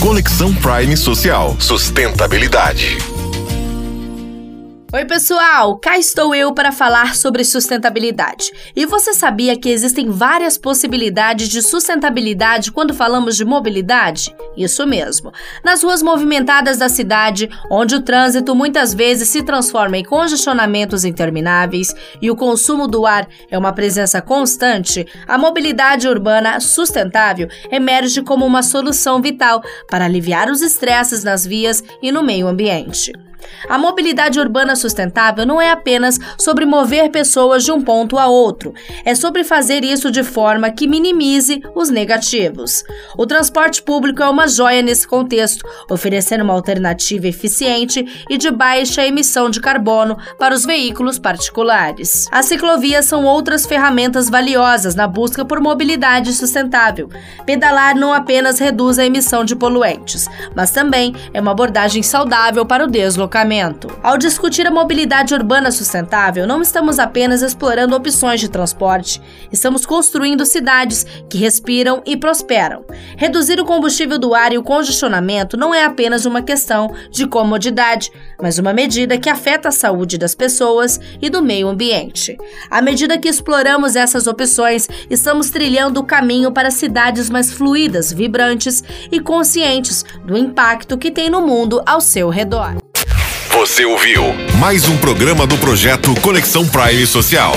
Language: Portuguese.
Conexão Prime Social. Sustentabilidade. Oi, pessoal! Cá estou eu para falar sobre sustentabilidade. E você sabia que existem várias possibilidades de sustentabilidade quando falamos de mobilidade? Isso mesmo. Nas ruas movimentadas da cidade, onde o trânsito muitas vezes se transforma em congestionamentos intermináveis e o consumo do ar é uma presença constante, a mobilidade urbana sustentável emerge como uma solução vital para aliviar os estresses nas vias e no meio ambiente. A mobilidade urbana sustentável não é apenas sobre mover pessoas de um ponto a outro, é sobre fazer isso de forma que minimize os negativos. O transporte público é uma joia nesse contexto, oferecendo uma alternativa eficiente e de baixa emissão de carbono para os veículos particulares. As ciclovias são outras ferramentas valiosas na busca por mobilidade sustentável. Pedalar não apenas reduz a emissão de poluentes, mas também é uma abordagem saudável para o deslocamento deslocamento. Ao discutir a mobilidade urbana sustentável, não estamos apenas explorando opções de transporte, estamos construindo cidades que respiram e prosperam. Reduzir o combustível do ar e o congestionamento não é apenas uma questão de comodidade, mas uma medida que afeta a saúde das pessoas e do meio ambiente. À medida que exploramos essas opções, estamos trilhando o caminho para cidades mais fluídas, vibrantes e conscientes do impacto que tem no mundo ao seu redor. Você ouviu mais um programa do projeto Conexão Prime Social.